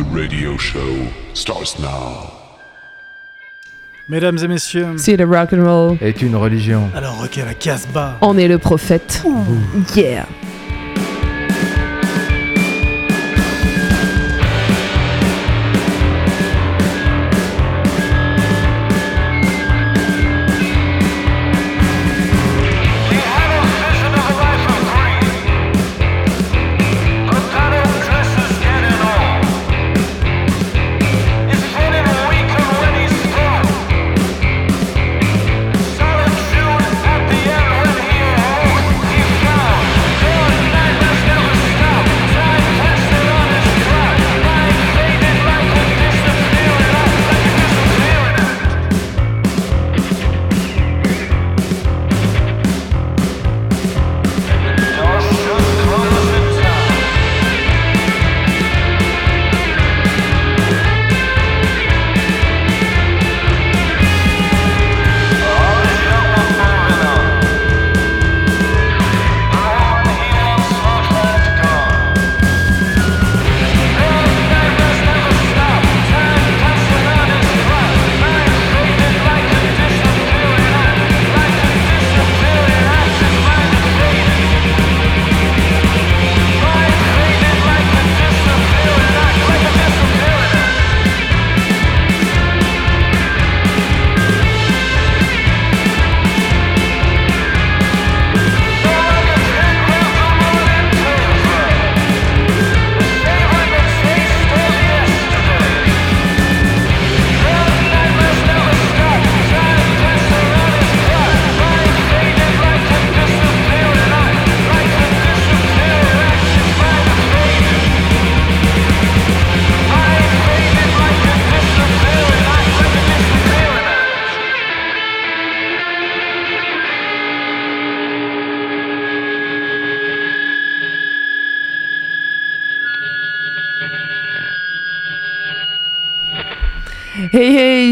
The radio show starts now. Mesdames et messieurs, Si le rock and roll est une religion. alors ok, la Casbah. en est le prophète. Yeah.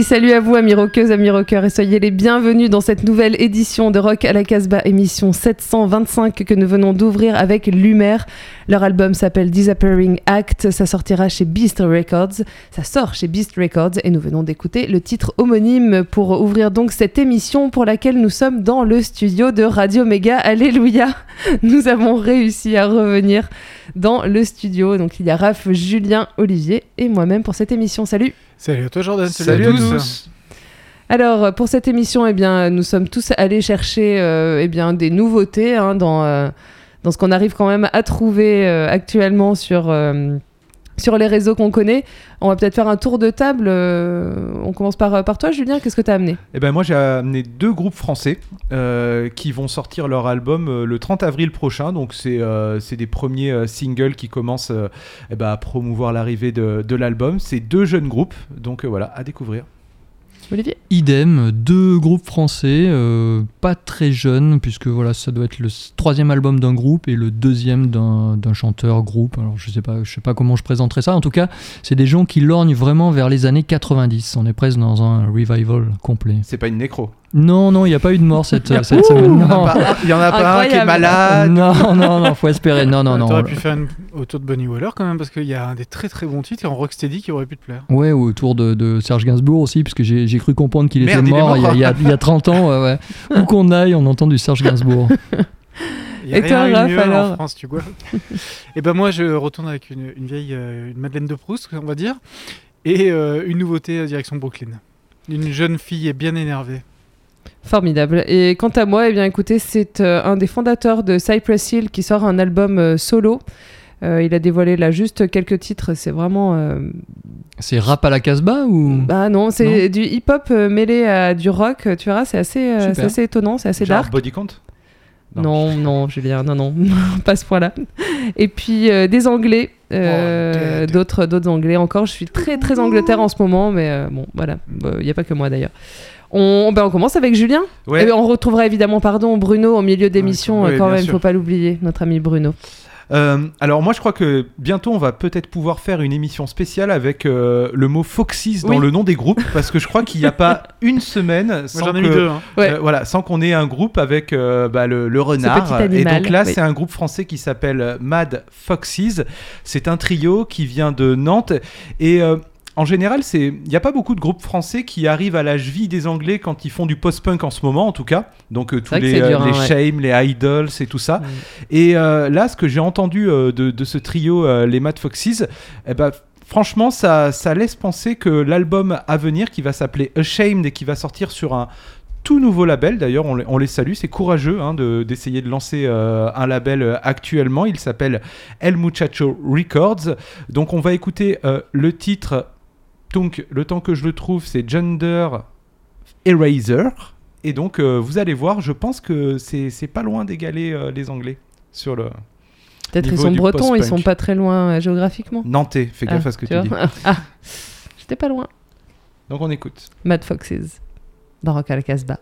Salut à vous amis rockeuses, amis rockeurs et soyez les bienvenus dans cette nouvelle édition de Rock à la Casbah, émission 725 que nous venons d'ouvrir avec Lumer. Leur album s'appelle Disappearing Act, ça sortira chez Beast Records, ça sort chez Beast Records et nous venons d'écouter le titre homonyme pour ouvrir donc cette émission pour laquelle nous sommes dans le studio de Radio Méga. Alléluia, nous avons réussi à revenir dans le studio. Donc il y a Raph, Julien, Olivier et moi-même pour cette émission. Salut Salut à toi Jordan, Salut à tous. Alors, pour cette émission, eh bien, nous sommes tous allés chercher euh, eh bien, des nouveautés hein, dans, euh, dans ce qu'on arrive quand même à trouver euh, actuellement sur, euh, sur les réseaux qu'on connaît. On va peut-être faire un tour de table. euh, on commence par, toi, Julien. Qu'est-ce que tu as amené? Eh ben moi j'ai amené deux groupes français euh, qui vont sortir leur album euh, le 30 avril prochain. Donc c'est des premiers singles qui commencent eh ben, à promouvoir l'arrivée de, de l'album. C'est deux jeunes groupes, donc voilà, à découvrir. Olivier Idem, deux groupes français, euh, pas très jeunes, puisque voilà, ça doit être le troisième album d'un groupe et le deuxième d'un d'un chanteur groupe. Alors je sais pas, je sais pas comment je présenterai ça. En tout cas, c'est des gens qui lorgnent vraiment vers les années 90. On est presque dans un revival complet. C'est pas une nécro. Non, non, il n'y a pas eu de mort cette, cette semaine. Il y en a pas- y en a pas un qui est Incroyable. malade. non, non, non, faut espérer. Non, non, non. T'aurais pu faire une autour de Bonnie Waller quand même parce qu'il y a des très très bons titres en rocksteady qui auraient pu te plaire. Ouais, ou autour de, de Serge Gainsbourg aussi, puisque j'ai j'ai cru comprendre qu'il était est mort, il y, a, mort. il y a- il y a 30 ans. Ouais, ouais. Où qu'on aille, on entend du Serge Gainsbourg. Il y a Et rien toi, Raph, mieux alors en France, tu vois. Et ben moi je retourne avec une, une vieille euh, une Madeleine de Proust, on va dire, et euh, une nouveauté à direction Brooklyn. Une jeune fille bien énervée. Formidable. Et quant à moi, eh bien, écoutez, c'est euh, un des fondateurs de Cypress Hill qui sort un album euh, solo. Euh, il a dévoilé là juste quelques titres. C'est vraiment. euh, C'est rap à la Casbah ou? Bah non, c'est du hip-hop mêlé à du rock. Tu verras, c'est assez, euh, assez étonnant, c'est assez Genre dark. Body Count? Non, non, Julien, non, non, pas ce point-là. Et puis euh, des Anglais, euh, Oh, d'autres, d'autres Anglais encore. Je suis très, très Angleterre en ce moment, mais euh, bon, voilà, il n'y a pas que moi d'ailleurs. On, ben, on commence avec Julien. Ouais. Eh ben, on retrouvera évidemment, pardon, Bruno en milieu d'émission, Ouais, euh, quand même, sûr. faut pas l'oublier, notre ami Bruno. Euh, alors moi je crois que bientôt on va peut-être pouvoir faire une émission spéciale avec euh, le mot Foxys dans Oui. le nom des groupes parce que je crois qu'il n'y a pas une semaine sans deux. hein. Ouais. euh, voilà, sans qu'on ait un groupe avec euh, bah, le, le renard. petit animal, et donc là, oui. c'est un groupe français qui s'appelle Mad Foxes. C'est un trio qui vient de Nantes. Et euh, en général, c'est il n'y a pas beaucoup de groupes français qui arrivent à la cheville des Anglais quand ils font du post-punk en ce moment, en tout cas. Donc euh, tous les, c'est dur, euh, les hein, ouais. Shame, les Idols et tout ça. Mm. Et euh, là, ce que j'ai entendu euh, de, de ce trio, euh, les Mad Foxes, eh ben, franchement, ça, ça laisse penser que l'album à venir, qui va s'appeler Ashamed et qui va sortir sur un tout nouveau label, d'ailleurs, on, les- on les salue, c'est courageux hein, de- d'essayer de, lancer euh, un label euh, actuellement, il s'appelle El Muchacho Records. Donc on va écouter euh, le titre, donc le temps que je le trouve, c'est Gender Eraser. Et donc euh, vous allez voir, je pense que c'est pas loin d'égaler euh, les Anglais sur le Peut-être ils sont bretons, ils sont pas très loin euh, géographiquement. Nantais. Fais gaffe Ah, à ce que tu, dis. Ah, j'étais pas loin. Donc on écoute. Mad Foxes dans Rock à la Casbah.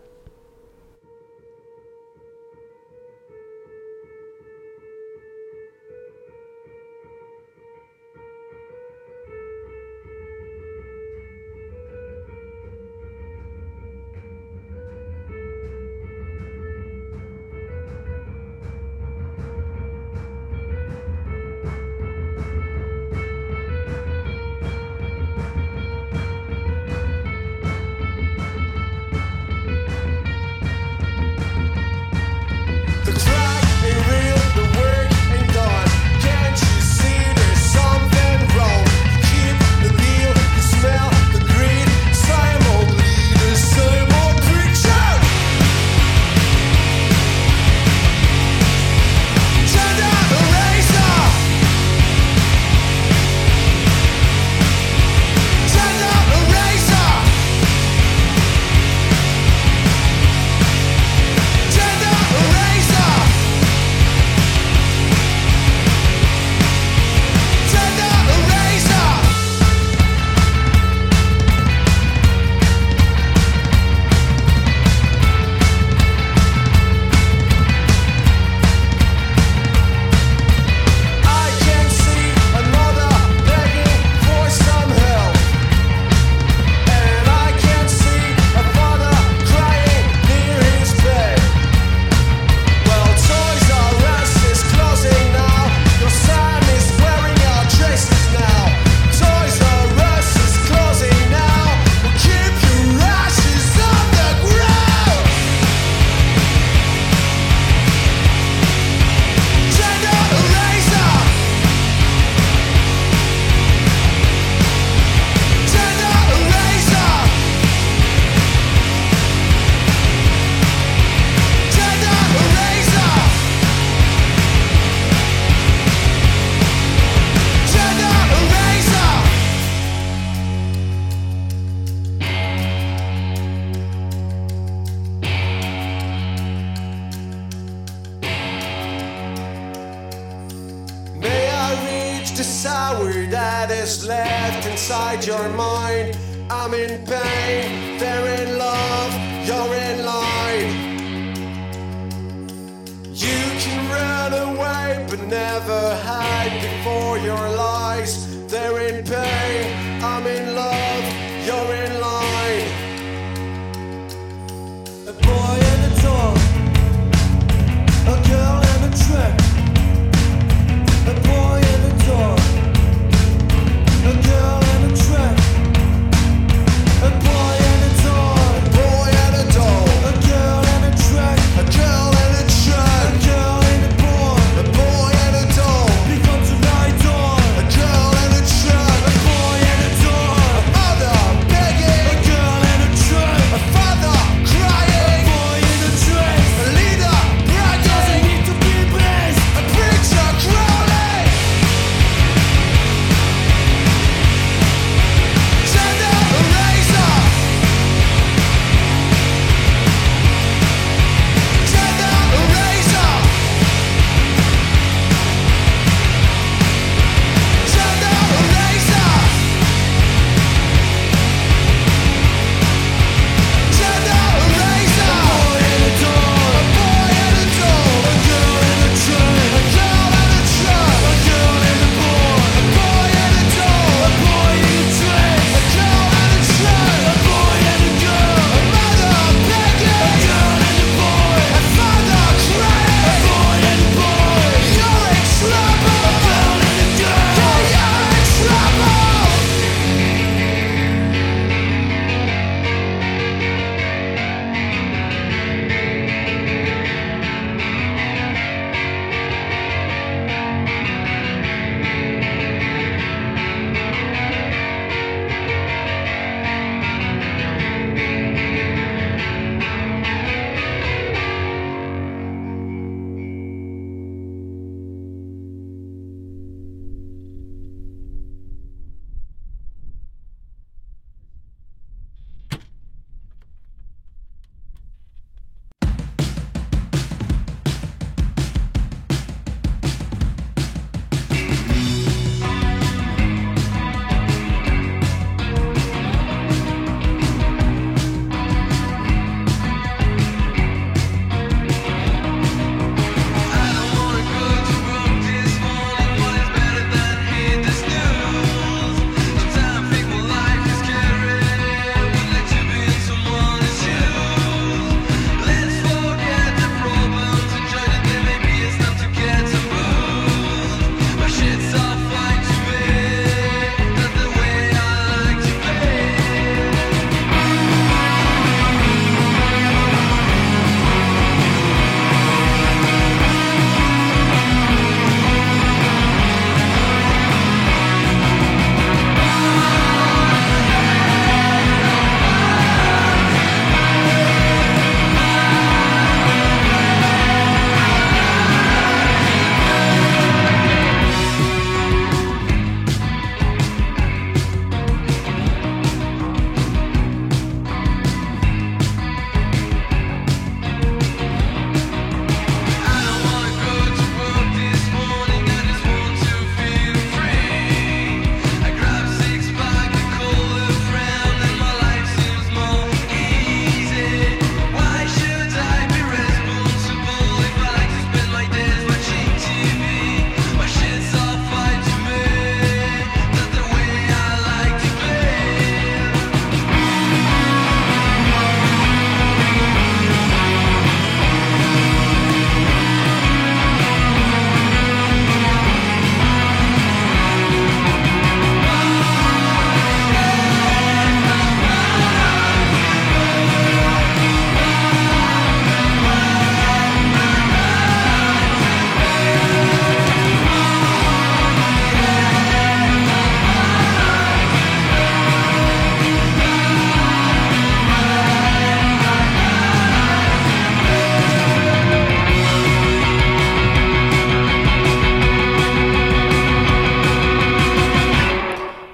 six.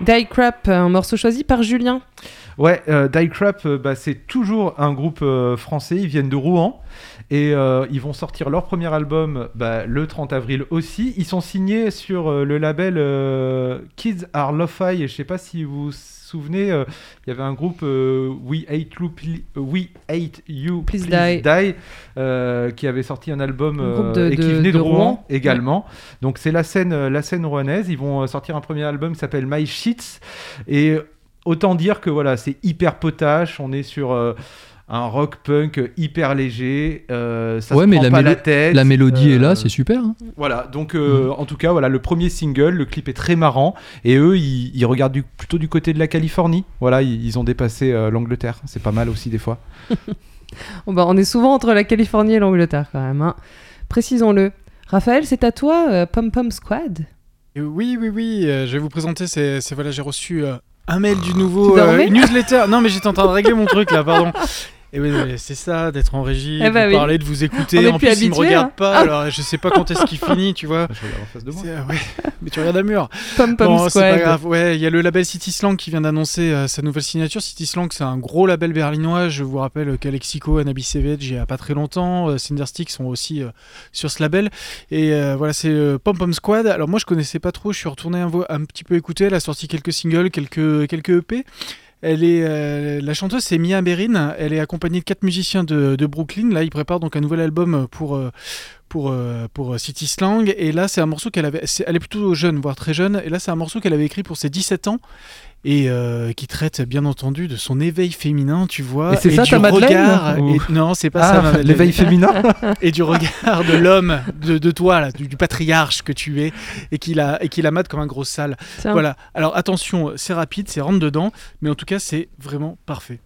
Die Crap, un morceau choisi par Julien. Ouais, euh, Die Crap, euh, bah, c'est toujours un groupe euh, français. Ils viennent de Rouen et euh, ils vont sortir leur premier album bah, le 30 avril aussi. Ils sont signés sur euh, le label euh, Kids Are Lo-Fi. Je sais pas si vous souvenez, euh, il y avait un groupe euh, We Hate You, Pl- We Hate You Please Die. euh, qui avait sorti un album Un groupe euh, de- et qui de- venait de, de Rouen, Rouen. également. Donc c'est la scène, euh, la scène rouennaise. Ils vont euh, sortir un premier album qui s'appelle My Sheets et autant dire que voilà, c'est hyper potache. On est sur euh, un rock punk hyper léger. euh, ça Ouais, se mais prend la pas la tête. La mélodie est euh, là, c'est super. hein. Voilà, donc euh, en tout cas, voilà, le premier single, le clip est très marrant. Et eux, ils, ils regardent du- plutôt du côté de la Californie. Voilà, ils, ils ont dépassé euh, l'Angleterre. C'est pas mal aussi des fois. Bon, bah, on est souvent entre la Californie et l'Angleterre quand même. hein. Précisons-le. Raphaël, c'est à toi, euh, Pom Pom Squad. Oui, oui, oui, euh, je vais vous présenter. C'est, c'est- voilà, j'ai reçu euh, un mail du nouveau dormais euh, newsletter. Non, mais j'étais en train de régler mon truc là, pardon. Et oui, mais c'est ça, d'être en régie, Eh de bah vous oui. parler, de vous écouter. En plus plus, ils me regardent hein. pas, alors je sais pas quand est-ce qu'il finit, tu vois. Je regarde en face de moi. Euh, ouais, mais tu regardes un mur. Pom Pom Bon, c'est Squad. pas grave. Ouais, il y a le label City Slang qui vient d'annoncer euh, sa nouvelle signature. City Slang, c'est un gros label berlinois. Je vous rappelle qu'Alexico, Anabi Savage, il y a pas très longtemps, euh, Cinderstick sont aussi euh, sur ce label. Et euh, voilà, c'est euh, Pom Pom Squad. Alors moi, je connaissais pas trop. Je suis retourné un, un petit peu écouter. Elle a sorti quelques singles, quelques quelques EP. Elle est, euh, la chanteuse, c'est Mia Berin. Elle est accompagnée de quatre musiciens de, Brooklyn. Là, ils préparent donc un nouvel album pour, euh, pour, euh, pour City Slang. Et là, c'est un morceau qu'elle avait. c'est- Elle est plutôt jeune, voire très jeune. Et là, c'est un morceau qu'elle avait écrit pour ses 17 ans. Et euh, qui traite bien entendu de son éveil féminin, tu vois. Et c'est ça du ta Madeleine regard. Ou- et- non, c'est pas ça, ma Ah, Madeleine. l'éveil féminin Et du regard de l'homme, de, de toi, là, du, du patriarche que tu es, et qui la, et qui la mate comme un gros sale. Tiens. Voilà. Alors attention, c'est rapide, c'est rentre dedans, mais en tout cas, c'est vraiment parfait.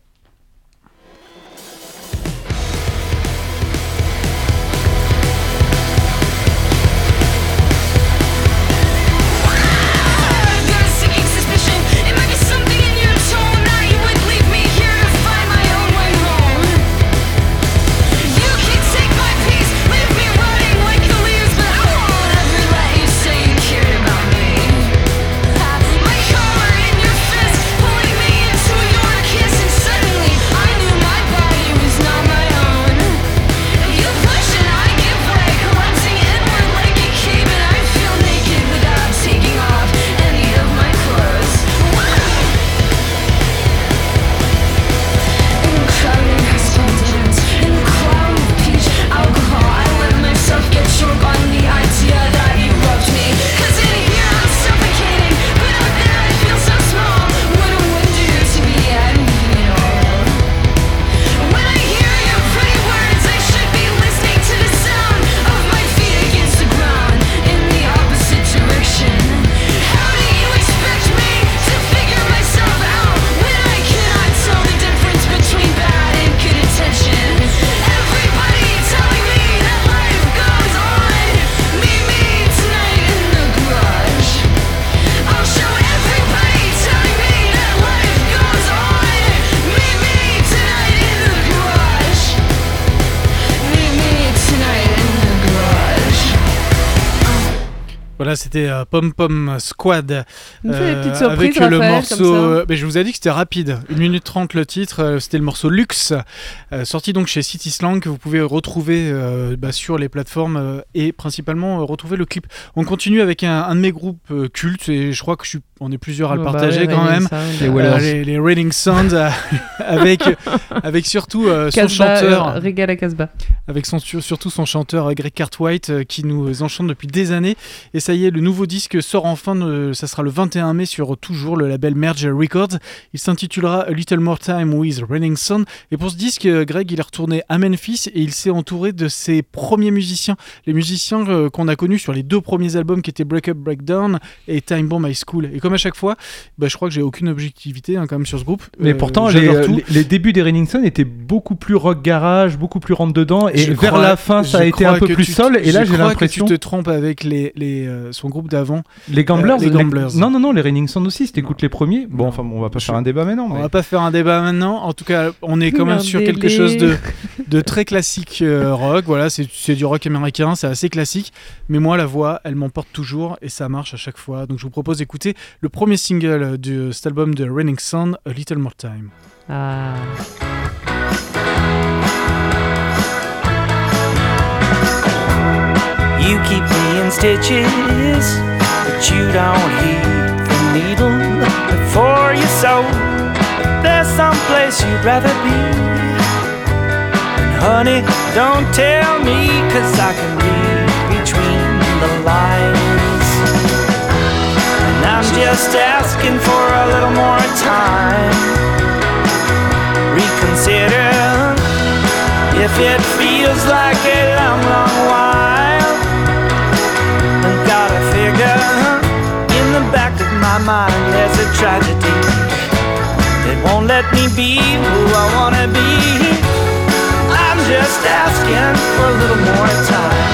C'était euh, Pom Pom Squad. Euh, petites surprises, avec le Raphaël, morceau. euh, mais je vous ai dit que c'était rapide. 1 minute 30 le titre. euh, c'était le morceau Luxe. euh, sorti donc chez City Slang que vous pouvez retrouver euh, bah, sur les plateformes euh, et principalement euh, retrouver le clip. On continue avec un, un de mes groupes euh, cultes et je crois que je suis, on est plusieurs à le Oh, bah partager quand même. Sound. Les Euh, Wellers. les, les Raining Sounds euh, avec, avec surtout euh, son chanteur. euh, Régal à Casbah. avec son, sur- surtout son chanteur Greg Cartwright euh, qui nous enchante depuis des années. Et ça y est, le nouveau disque sort enfin, euh, ça sera le 21 mai sur toujours le label Merge Records. Il s'intitulera A Little More Time with Raining Sun. Et pour ce disque, euh, Greg, il est retourné à Memphis et il s'est entouré de ses premiers musiciens. Les musiciens euh, qu'on a connus sur les deux premiers albums qui étaient Break Up, Breakdown et Time Bomb High School. Et comme à chaque fois, bah, je crois que j'ai aucune objectivité hein, quand même sur ce groupe. Mais Euh, pourtant, les, les- les débuts des Raining Sun étaient beaucoup plus rock garage, beaucoup plus rentre dedans, et Je vers crois- la fin, ça a été un peu plus sol, et là j'ai l'impression. que tu te trompes avec les, les, euh, euh, son groupe d'avant. Les Gamblers, Euh, les Gamblers. Non, non, non, les Raining Sun aussi. Si t'écoutes les premiers, bon, enfin, bon, on va pas faire un débat maintenant. On mais- va pas faire un débat maintenant. En tout cas, on est quand même sur quelque chose de, de très classique euh, rock. Voilà, c'est du rock américain, c'est assez classique. Mais moi, la voix, elle m'emporte toujours et ça marche à chaque fois. Donc, je vous propose d'écouter le premier single de cet album de Raining Sun, A Little More Time. Ah. You keep me in stitches, but you don't heed the needle before you sew. There's some place you'd rather be. And honey, don't tell me, cause I can read between the lines. And I'm just asking for a little more time. Reconsider if it feels like a long, long while. My mind there's a tragedy that won't let me be who I wanna be. I'm just asking for a little more time.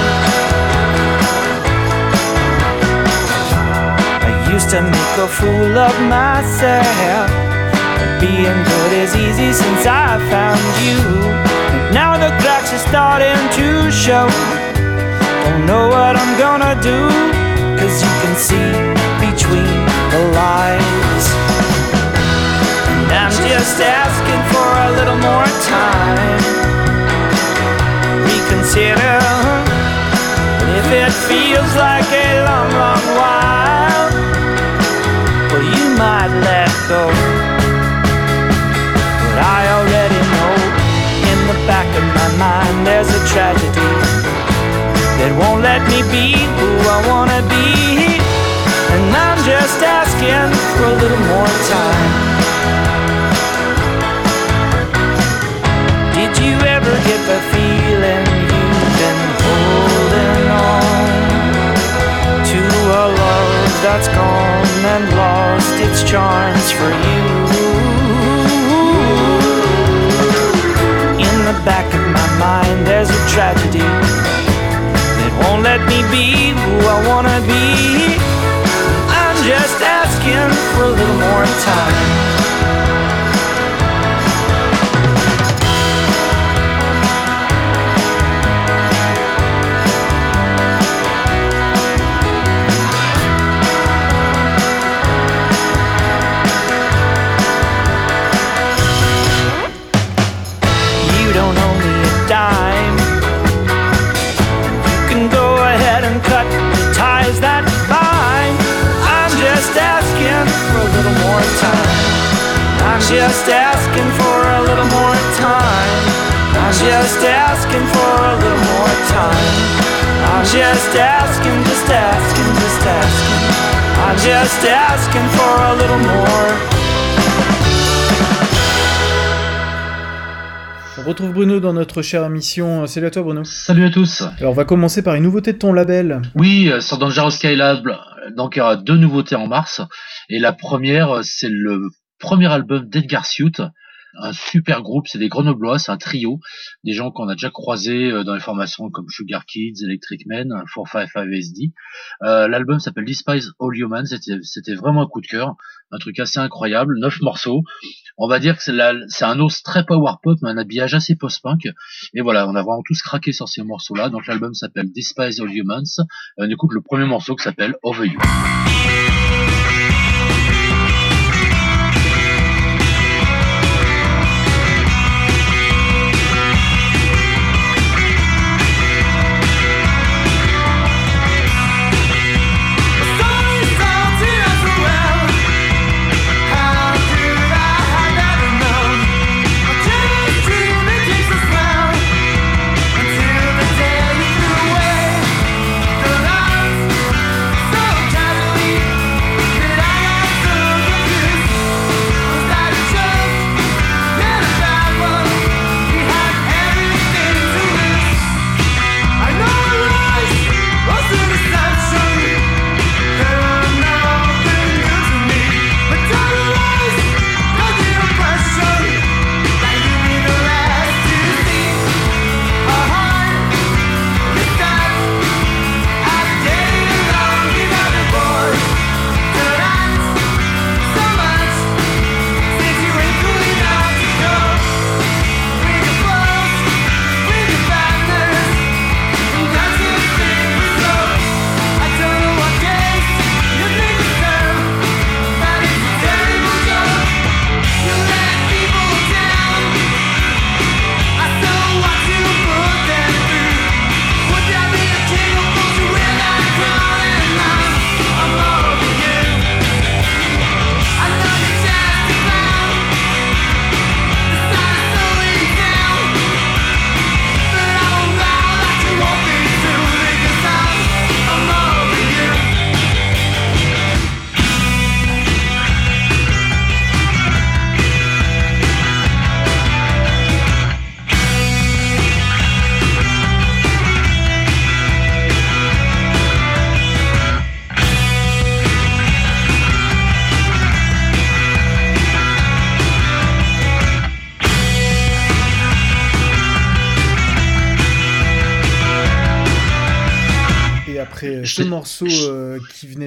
I used to make a fool of myself. Being good is easy since I found you. Now the cracks are starting to show. Don't know what I'm gonna do, cause you can see the lines. And I'm just asking for a little more time. Reconsider if it feels like a long, long while. Well, you might let go. But I already know in the back of my mind there's a tragedy that won't let me be who I wanna be. And I'm just asking for a little more time. Did you ever get the feeling you've been holding on to a love that's gone and lost its charms for you? In the back of my mind, there's a tragedy that won't let me be who I wanna be. I'm just asking for a little more time. Just asking for a little more time. I'm just asking for a little more time. I'm just asking, just asking, just asking. I'm just asking for a little more. On retrouve Bruno dans notre chère émission. Salut à toi, Bruno. Salut à tous. Alors, on va commencer par une nouveauté de ton label. Oui, euh, sur Dangerous Skylab, euh, donc il y aura deux nouveautés en mars. Et la première, euh, c'est le premier album d'Edgar Suit, un super groupe, c'est des Grenoblois, c'est un trio, des gens qu'on a déjà croisés euh, dans les formations comme Sugar Kids, Electric Men, 455 SD. Euh, L'album s'appelle Despise All Humans, c'était vraiment un coup de cœur, un truc assez incroyable, neuf morceaux. On va dire que c'est un os très power pop, mais un habillage assez post-punk. Et voilà, on a vraiment tous craqué sur ces morceaux-là. Donc l'album s'appelle Despise All Humans. On écoute le premier morceau qui s'appelle Over You.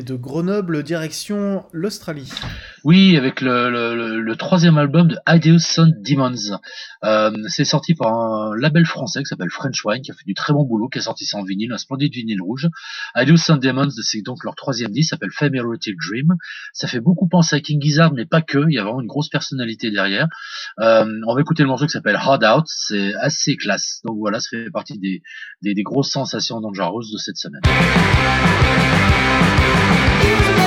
De Grenoble, direction l'Australie. Oui, avec le, troisième album de Ideal Sun Demons. Euh, c'est sorti par un label français qui s'appelle French Wine, qui a fait du très bon boulot, qui a sorti ça en vinyle, un splendide vinyle rouge. Ideal Sun Demons, c'est donc leur troisième disque, s'appelle Erotic Dream. Ça fait beaucoup penser à King Gizzard, mais pas que, il y a vraiment une grosse personnalité derrière. Euh, on va écouter le morceau qui s'appelle Hard Out, c'est assez classe. Donc voilà, ça fait partie des, grosses sensations Dangerous de cette semaine. Music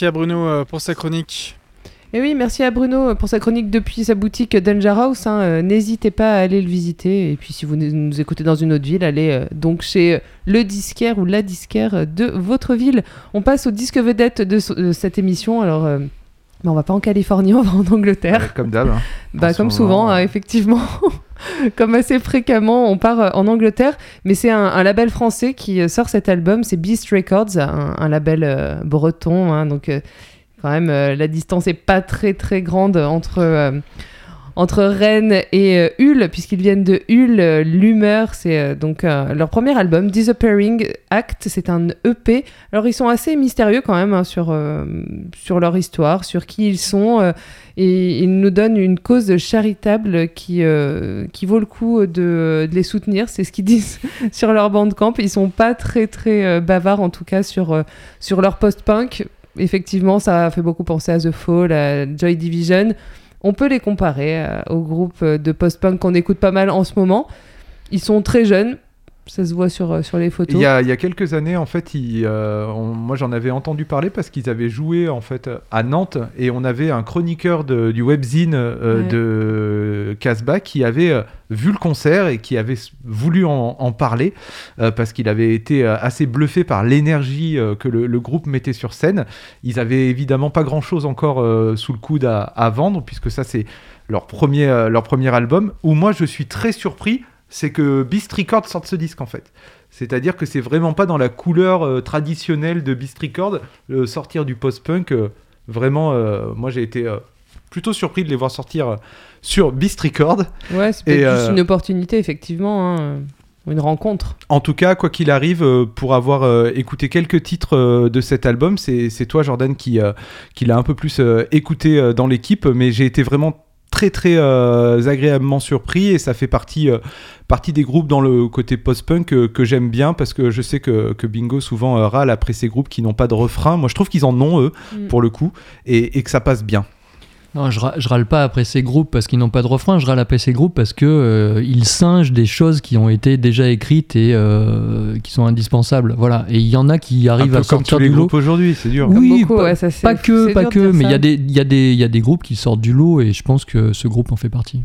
Merci à Bruno euh, pour sa chronique. Et oui, merci à Bruno pour sa chronique depuis sa boutique Danger House. hein. Euh, N'hésitez pas à aller le visiter. Et puis, si vous nous- écoutez dans une autre ville, allez euh, donc chez euh, le disquaire ou la disquaire euh, de votre ville. On passe au disque vedette de cette émission. Alors, euh, bah, on va pas en Californie, on va en Angleterre. Ouais, comme d'hab. hein. Bah, comme souvent, euh, hein, effectivement. comme assez fréquemment, on part euh, en Angleterre. Mais c'est un, un label français qui euh, sort cet album. C'est Beast Records, un, un label euh, breton. hein, donc, euh, quand même, euh, la distance est pas très très grande entre. Entre Rennes et euh, Hull, puisqu'ils viennent de Hull, euh, L'Humeur, c'est euh, donc leur premier album, Disappearing Act, c'est un EP. Alors ils sont assez mystérieux quand même hein, sur, sur leur histoire, sur qui ils sont, et ils nous donnent une cause charitable qui, qui vaut le coup de, les soutenir, c'est ce qu'ils disent sur leur bandcamp. Ils sont pas très très bavards en tout cas sur, sur leur post-punk. Effectivement, ça fait beaucoup penser à The Fall, à Joy Division. On peut les comparer euh, au groupe de post-punk qu'on écoute pas mal en ce moment. Ils sont très jeunes. Ça se voit sur, euh, sur les photos. Il y, a, il y a quelques années, en fait, euh, on- moi j'en avais entendu parler parce qu'ils avaient joué en fait à Nantes et on avait un chroniqueur de- du webzine euh, Ouais. de Casbah qui avait euh, vu le concert et qui avait voulu en, en parler parce qu'il avait été assez bluffé par l'énergie que le, le groupe mettait sur scène. Ils avaient évidemment pas grand chose encore sous le coude à, à vendre puisque ça c'est leur premier, leur premier album où moi je suis très surpris c'est que Beast Records sorte ce disque en fait. C'est-à-dire que c'est vraiment pas dans la couleur euh, traditionnelle de Beast Records, euh, sortir du post-punk. euh, vraiment, euh, moi j'ai été plutôt surpris de les voir sortir sur Beast Records. Ouais, c'est peut-être une opportunité, effectivement. hein, Une rencontre. En tout cas, quoi qu'il arrive, euh, pour avoir euh, écouté quelques titres euh, de cet album, c'est c'est toi, Jordan, qui, qui l'a un peu plus écouté dans l'équipe, mais j'ai été vraiment très très euh, agréablement surpris et ça fait partie, euh, partie des groupes dans le côté post-punk euh, que j'aime bien parce que je sais que, que Bingo souvent euh, râle après ces groupes qui n'ont pas de refrain. Moi je trouve qu'ils en ont eux Mm. pour le coup et, et que ça passe bien. Non, je, râle pas après ces groupes parce qu'ils n'ont pas de refrain, je râle après ces groupes parce que euh, ils singent des choses qui ont été déjà écrites et euh, qui sont indispensables. Voilà. Et il y en a qui Un arrivent peu à comme sortir tous les du lot. groupes aujourd'hui, c'est dur. Oui, beaucoup, pas- ouais, ça, c'est- Pas que, c'est pas que, mais il y, ça. a des- il y, a des- il y a des groupes qui sortent du lot et je pense que ce groupe en fait partie.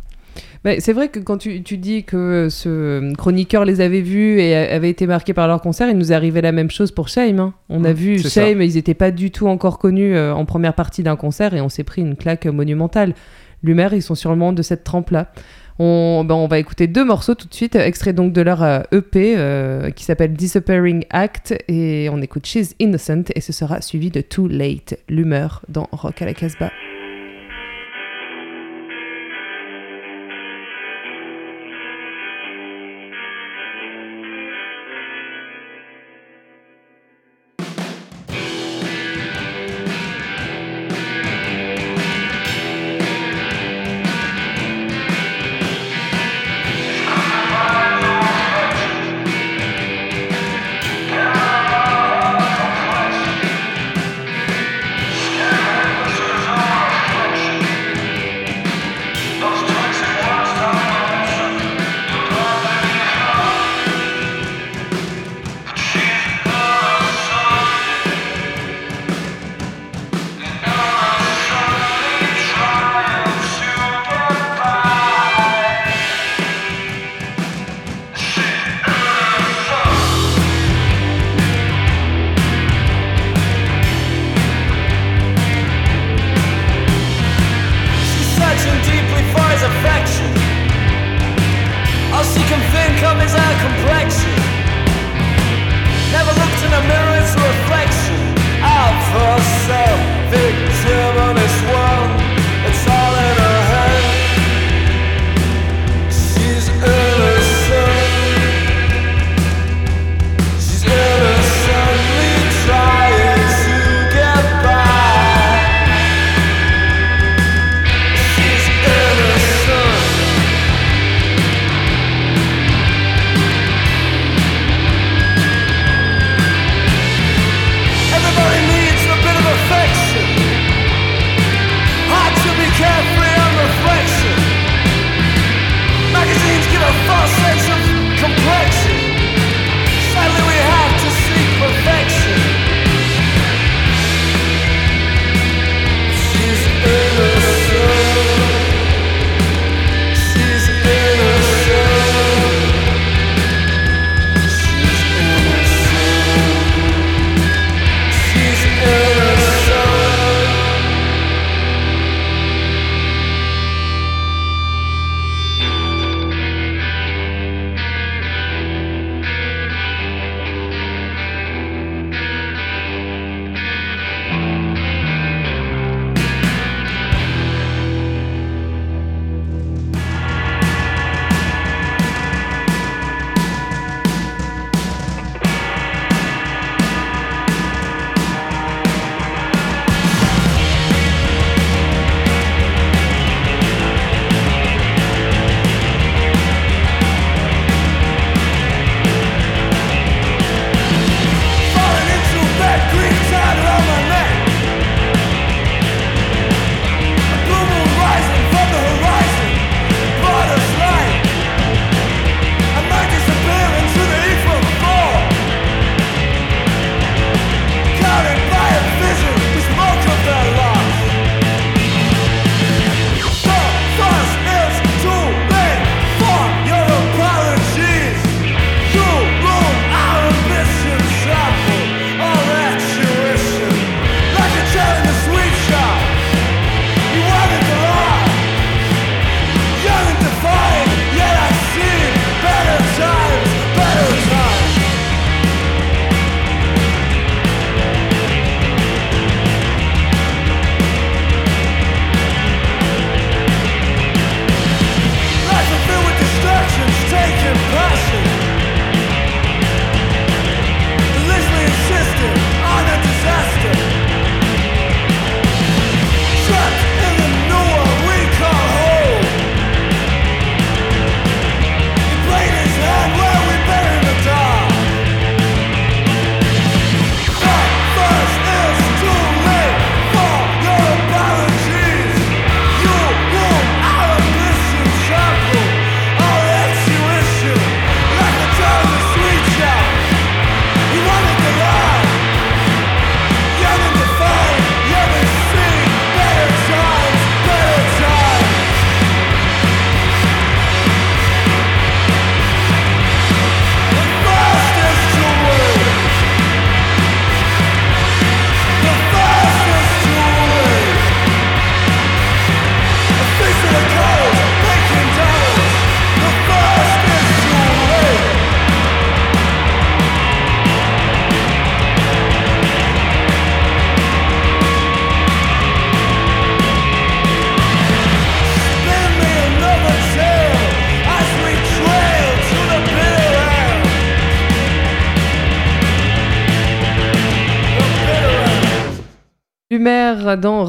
Mais c'est vrai que quand tu, tu dis que ce chroniqueur les avait vus et avait été marqué par leur concert, il nous est arrivé la même chose pour Shame. hein. On a Mm, vu c'est ça. Shame, ils n'étaient pas du tout encore connus euh, en première partie d'un concert et on s'est pris une claque monumentale. Lumer, ils sont sûrement de cette trempe-là. On, ben, on va écouter deux morceaux tout de suite, extrait donc de leur euh, EP euh, qui s'appelle Disappearing Act et on écoute She's Innocent et ce sera suivi de Too Late, Lumer dans Rock à la Casbah.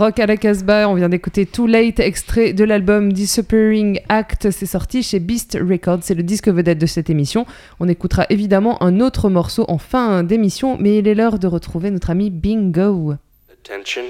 À la Casbah, on vient d'écouter Too Late, extrait de l'album Disappearing Act, c'est sorti chez Beast Records, c'est le disque vedette de cette émission. On écoutera évidemment un autre morceau en fin d'émission, mais il est l'heure de retrouver notre ami Bingo. Attention.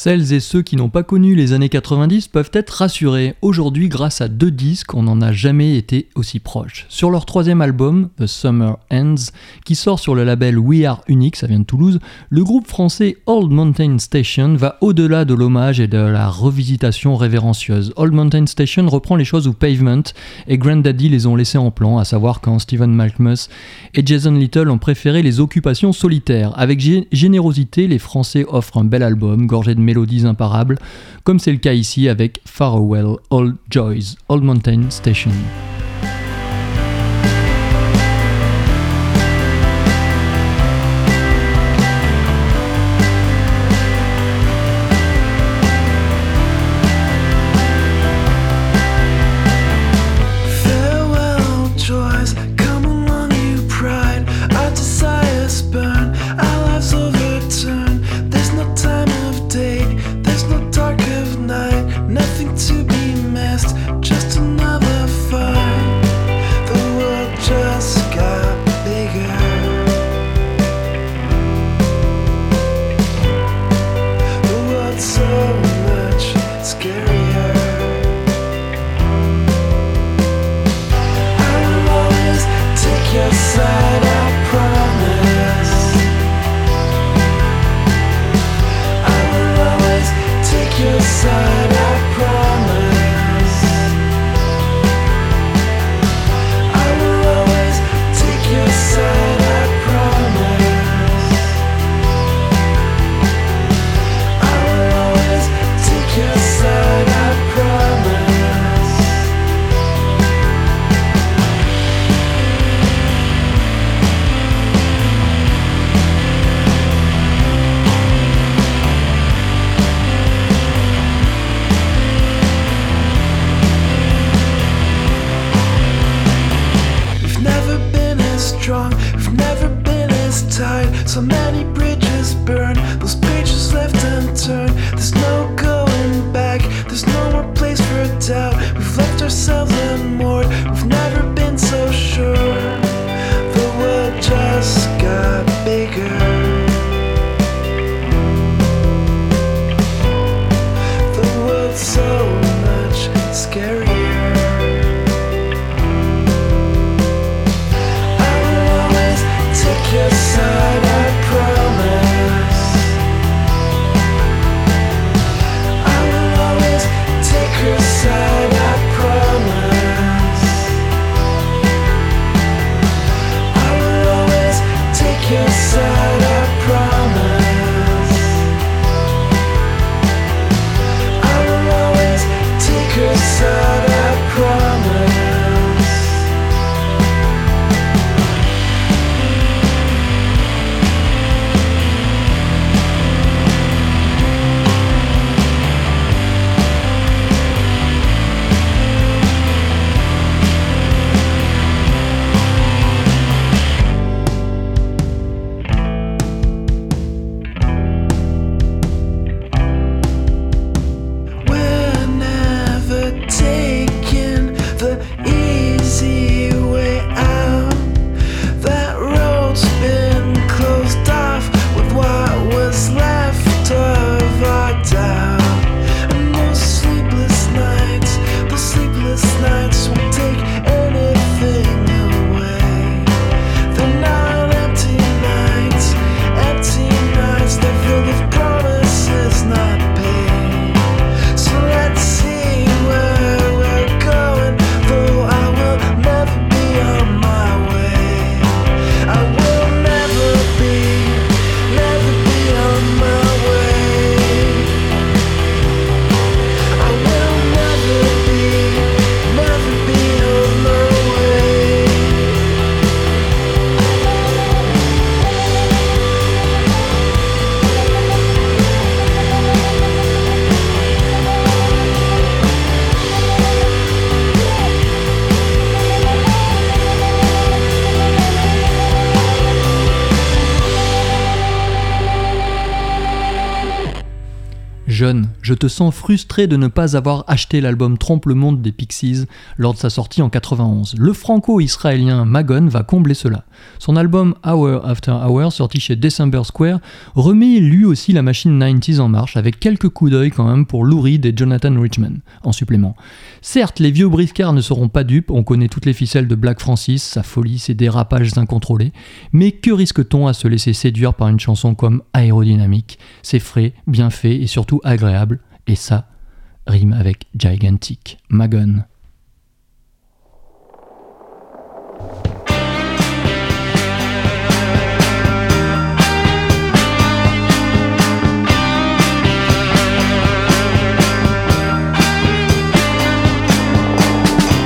Celles et ceux qui n'ont pas connu les années 90 peuvent être rassurés. Aujourd'hui, grâce à deux disques, on n'en a jamais été aussi proche. Sur leur troisième album, The Summer Ends, qui sort sur le label We Are Unique, ça vient de Toulouse, le groupe français Old Mountain Station va au-delà de l'hommage et de la revisitation révérencieuse. Old Mountain Station reprend les choses où Pavement et Grandaddy les ont laissés en plan, à savoir quand Stephen Malkmus et Jason Little ont préféré les occupations solitaires. Avec gé- générosité, les Français offrent un bel album, gorgé de mélodies imparables, comme c'est le cas ici avec Farewell Old Joys, Old Mountain Station. Je te sens frustré de ne pas avoir acheté l'album Trompe le monde des Pixies lors de sa sortie en 91. Le franco-israélien Magon va combler cela. Son album Hour After Hour, sorti chez December Square, remet lui aussi la machine 90s en marche avec quelques coups d'œil quand même pour Lou Reed et Jonathan Richman en supplément. Certes, les vieux briscards ne seront pas dupes, on connaît toutes les ficelles de Black Francis, sa folie, ses dérapages incontrôlés, mais que risque-t-on à se laisser séduire par une chanson comme Aérodynamique? C'est frais, bien fait et surtout agréable, et ça rime avec Gigantic. Magon.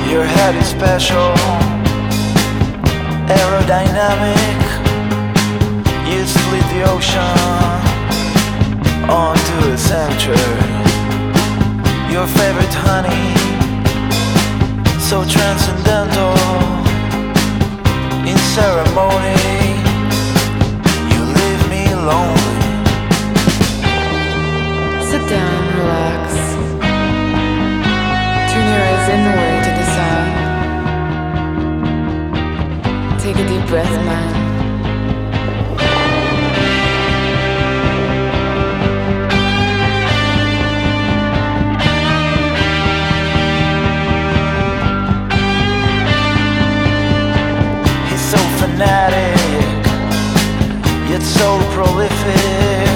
Your head is special, aerodynamic. You split the ocean onto a center. Your favorite honey, so transcendental. In ceremony, you leave me lonely. Sit down, relax. Turn your eyes inward to the sound. Take a deep breath, man. Prolific.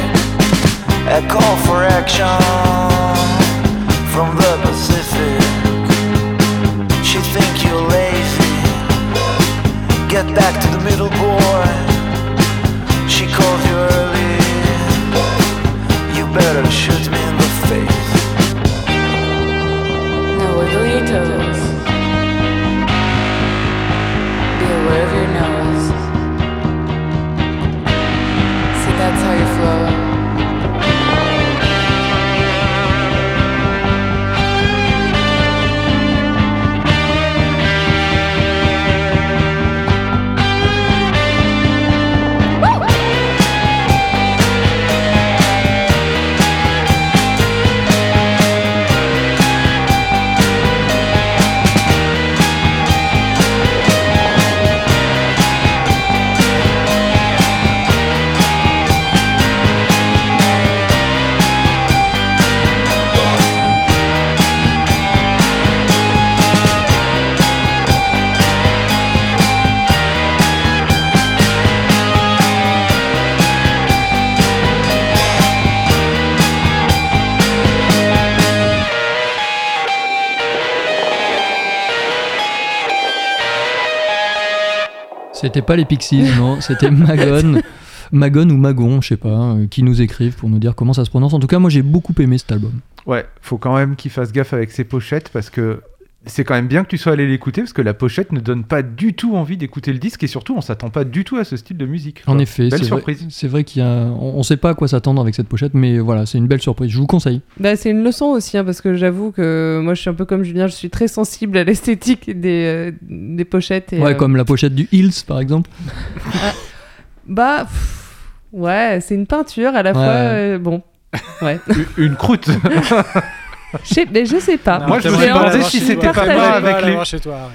A call for action C'était pas les Pixies, non, c'était Magon. Magon ou Magon, je sais pas, euh, qui nous écrivent pour nous dire comment ça se prononce. En tout cas, moi j'ai beaucoup aimé cet album. Ouais, faut quand même qu'il fasse gaffe avec ses pochettes parce que c'est quand même bien que tu sois allé l'écouter parce que la pochette ne donne pas du tout envie d'écouter le disque et surtout on s'attend pas du tout à ce style de musique. En quoi. effet, belle c'est vrai, surprise. c'est vrai qu'il y a, on, on sait pas à quoi s'attendre avec cette pochette, mais voilà, c'est une belle surprise. Je vous conseille. Bah, c'est une leçon aussi, hein, parce que j'avoue que moi je suis un peu comme Julien, je suis très sensible à l'esthétique des, euh, des pochettes. Et, ouais, euh, comme la pochette du Hills par exemple. Bah, pff, ouais, c'est une peinture à la fois. Euh, bon, ouais. Une- Une croûte. je, sais, mais je sais pas. Moi, je me envie- si c'était pas moi avec les- chez toi,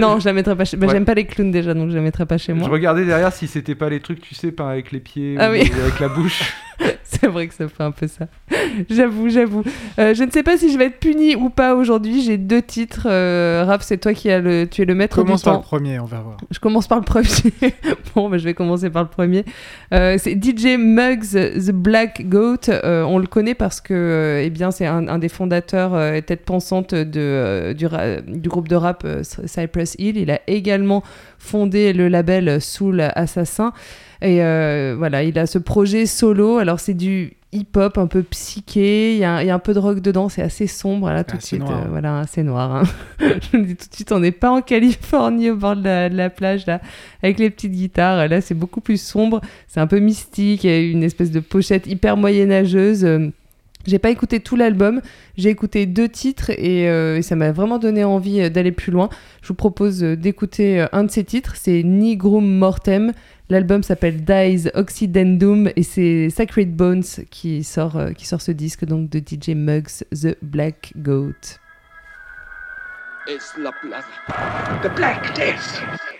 Non, je la mettrai pas chez bah, Ouais. J'aime pas les clowns déjà, donc je la mettrai pas chez moi. Je regardais derrière si c'était pas les trucs, tu sais, pas avec les pieds Ah ou oui. avec la bouche. C'est vrai que ça fait un peu ça. J'avoue, j'avoue. Euh, je ne sais pas si je vais être punie ou pas aujourd'hui. J'ai deux titres. Euh, Raph, c'est toi qui as le, tu es le maître Commence du par temps. le premier, on va voir. Je commence par le premier. bon, bah, je vais commencer par le premier. Euh, c'est DJ Muggs, The Black Goat. Euh, on le connaît parce que, euh, eh bien, c'est un, un des fondateurs euh, et tête pensante de, euh, du, groupe de rap euh, Cypress Hill. Il a également fondé le label Soul Assassin. Et euh, voilà, il a ce projet solo. Alors, c'est du hip-hop un peu psyché. Il y, a, il y a un peu de rock dedans. C'est assez sombre. Là, tout de suite. noir. euh, voilà, assez noir. hein. Je le dis tout de suite, on n'est pas en Californie au bord de la, de la plage, là, avec les petites guitares. Là, c'est beaucoup plus sombre. C'est un peu mystique. Il y a une espèce de pochette hyper moyenâgeuse. J'ai pas écouté tout l'album, j'ai écouté deux titres et, euh, ça m'a vraiment donné envie euh, d'aller plus loin. Je vous propose euh, d'écouter un de ces titres, c'est Nigrum Mortem. L'album s'appelle Dies Occidendum et c'est Sacred Bones qui sort, qui sort ce disque donc de DJ Muggs, The Black Goat. Plaga. The Black Death.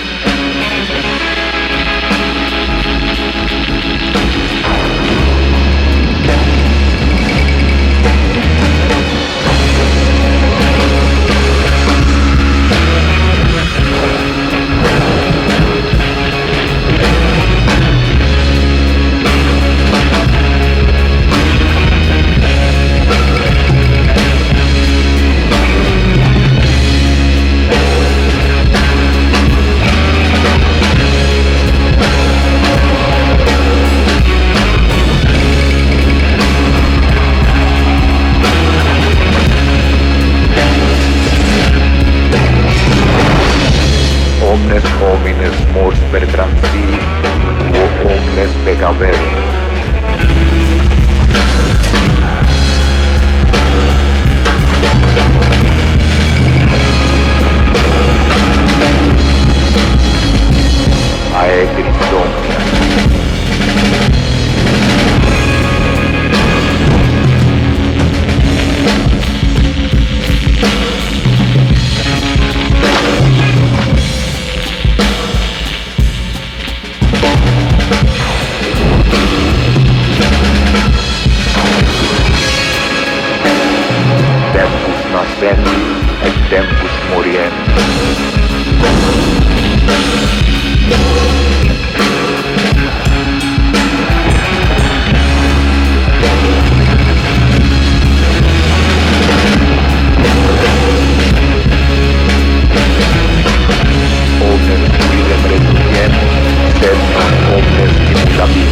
también.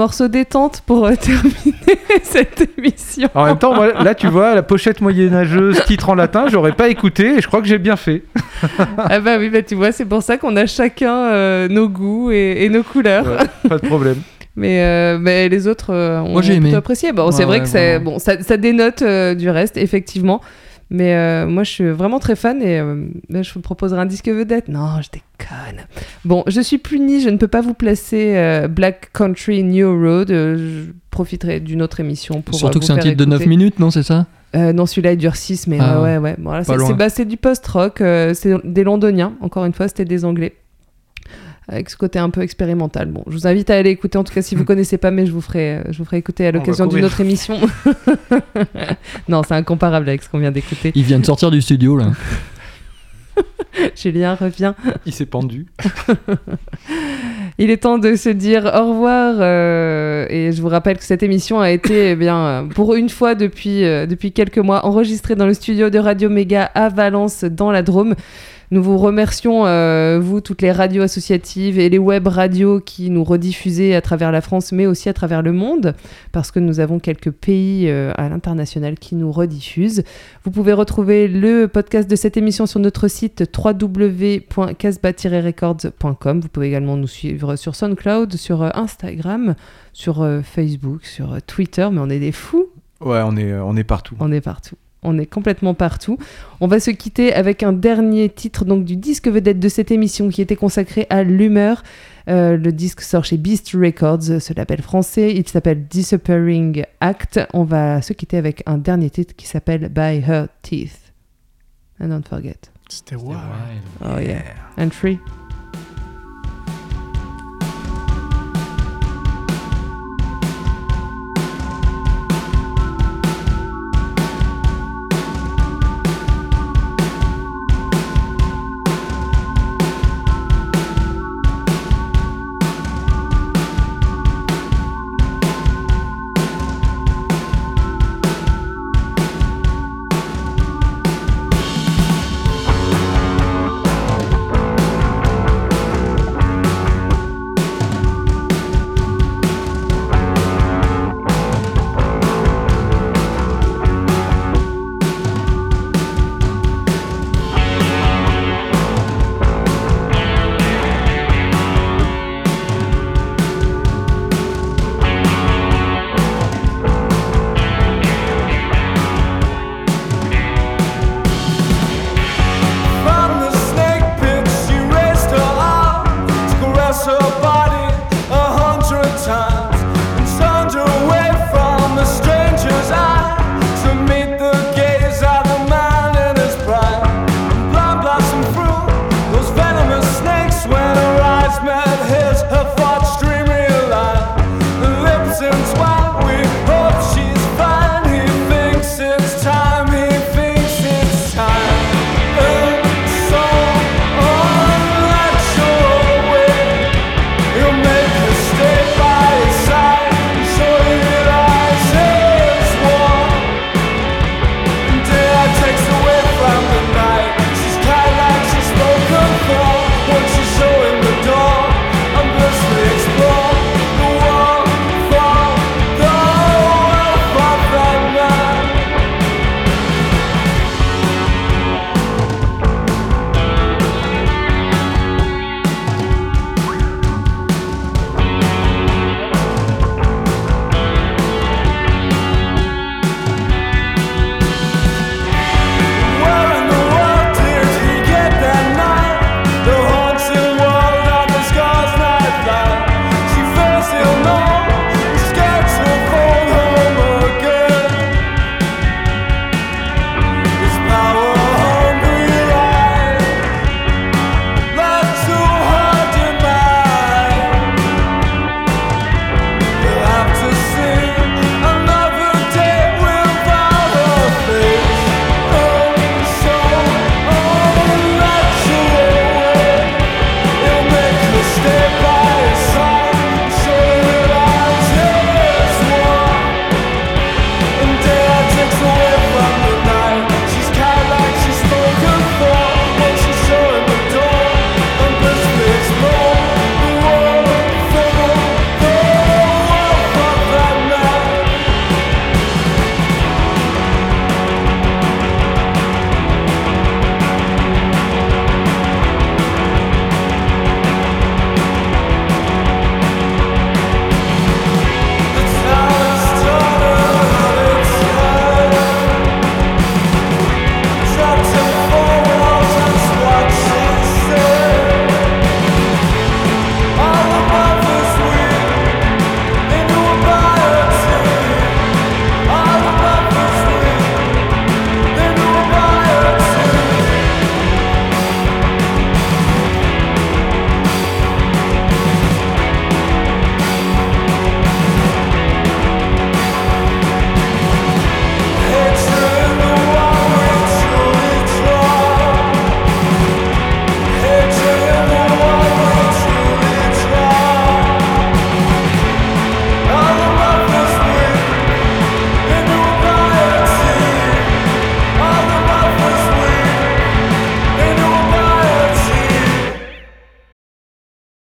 Morceau détente pour euh, terminer cette émission. En même temps, moi, là, tu vois, la pochette moyenâgeuse, titre en latin, j'aurais pas écouté et je crois que j'ai bien fait. ah bah oui, bah tu vois, c'est pour ça qu'on a chacun euh, nos goûts et, et nos couleurs. Ouais, pas de problème. Mais, euh, mais les autres euh, ont Moi, j'ai plutôt aimé. apprécié. Bon, c'est vrai ouais, que vraiment. bon, ça, ça dénote euh, du reste, effectivement. Mais euh, moi, je suis vraiment très fan et euh, là, je vous proposerai un disque vedette. Non, je déconne. Bon, je suis punie, je ne peux pas vous placer euh, Black Country New Road. je profiterai d'une autre émission pour. Surtout que c'est un titre de 9 écouter. minutes, non, c'est ça? Non, celui-là, il dure 6, mais Ah ouais, ouais. Bon, c'est bah, c'est du post-rock, c'est des londoniens. Encore une fois, c'était des anglais. Avec ce côté un peu expérimental. Bon, je vous invite à aller écouter, en tout cas si vous connaissez pas, mais je vous ferai, euh, je vous ferai écouter à l'occasion d'une autre émission. non, c'est incomparable avec ce qu'on vient d'écouter. Il vient de sortir du studio, là. Julien revient. Il s'est pendu. Il est temps de se dire au revoir euh, et je vous rappelle que cette émission a été eh bien pour une fois depuis euh, depuis quelques mois enregistrée dans le studio de Radio Méga à Valence dans la Drôme. Nous vous remercions, euh, vous, toutes les radios associatives et les web radios qui nous rediffusez à travers la France, mais aussi à travers le monde, parce que nous avons quelques pays euh, à l'international qui nous rediffusent. Vous pouvez retrouver le podcast de cette émission sur notre site www.casbah-records.com. Vous pouvez également nous suivre sur SoundCloud, sur euh, Instagram, sur Facebook, sur Twitter, mais on est des fous. Ouais, on est, on est partout. On est partout. On est complètement partout. On va se quitter avec un dernier titre donc du disque vedette de cette émission qui était consacré à l'humeur. Euh, le disque sort chez Beast Records, ce label français. Il s'appelle Disappearing Act. On va se quitter avec un dernier titre qui s'appelle By Her Teeth. And don't forget. C'était wild. Oh yeah. And free.